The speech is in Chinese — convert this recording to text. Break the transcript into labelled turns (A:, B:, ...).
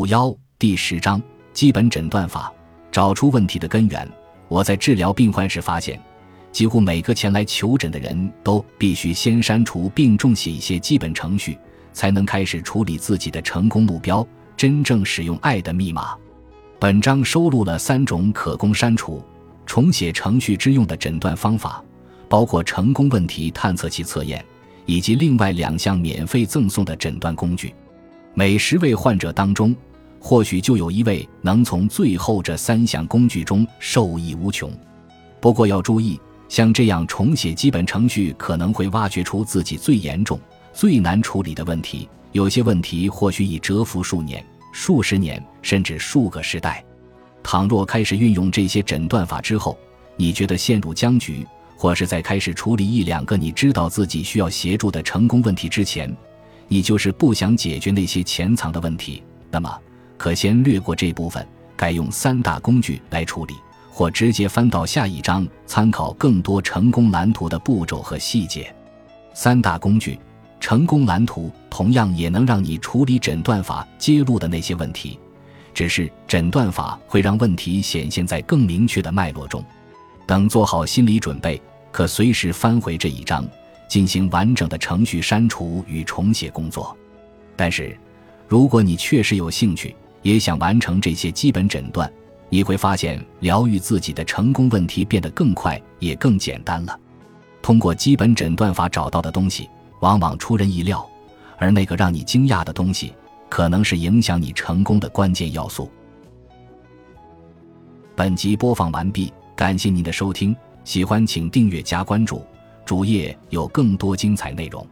A: 五幺第十章基本诊断法，找出问题的根源。我在治疗病患时发现，几乎每个前来求诊的人都必须先删除并重写一些基本程序，才能开始处理自己的成功目标，真正使用爱的密码。本章收录了三种可供删除、重写程序之用的诊断方法，包括成功问题探测器测验，以及另外两项免费赠送的诊断工具。每十位患者当中，或许就有一位能从最后这三项工具中受益无穷。不过要注意，像这样重写基本程序可能会挖掘出自己最严重、最难处理的问题。有些问题或许已蛰伏数年、数十年，甚至数个时代。倘若开始运用这些诊断法之后，你觉得陷入僵局，或是在开始处理一两个你知道自己需要协助的成功问题之前，你就是不想解决那些潜藏的问题，那么可先略过这部分，改用三大工具来处理，或直接翻到下一章，参考更多成功蓝图的步骤和细节。三大工具，成功蓝图同样也能让你处理诊断法揭露的那些问题，只是诊断法会让问题显现在更明确的脉络中。等做好心理准备，可随时翻回这一章。进行完整的程序删除与重写工作，但是，如果你确实有兴趣，也想完成这些基本诊断，你会发现疗愈自己的成功问题变得更快，也更简单了。通过基本诊断法找到的东西，往往出人意料，而那个让你惊讶的东西，可能是影响你成功的关键要素。本集播放完毕，感谢您的收听，喜欢请订阅加关注。主页有更多精彩内容。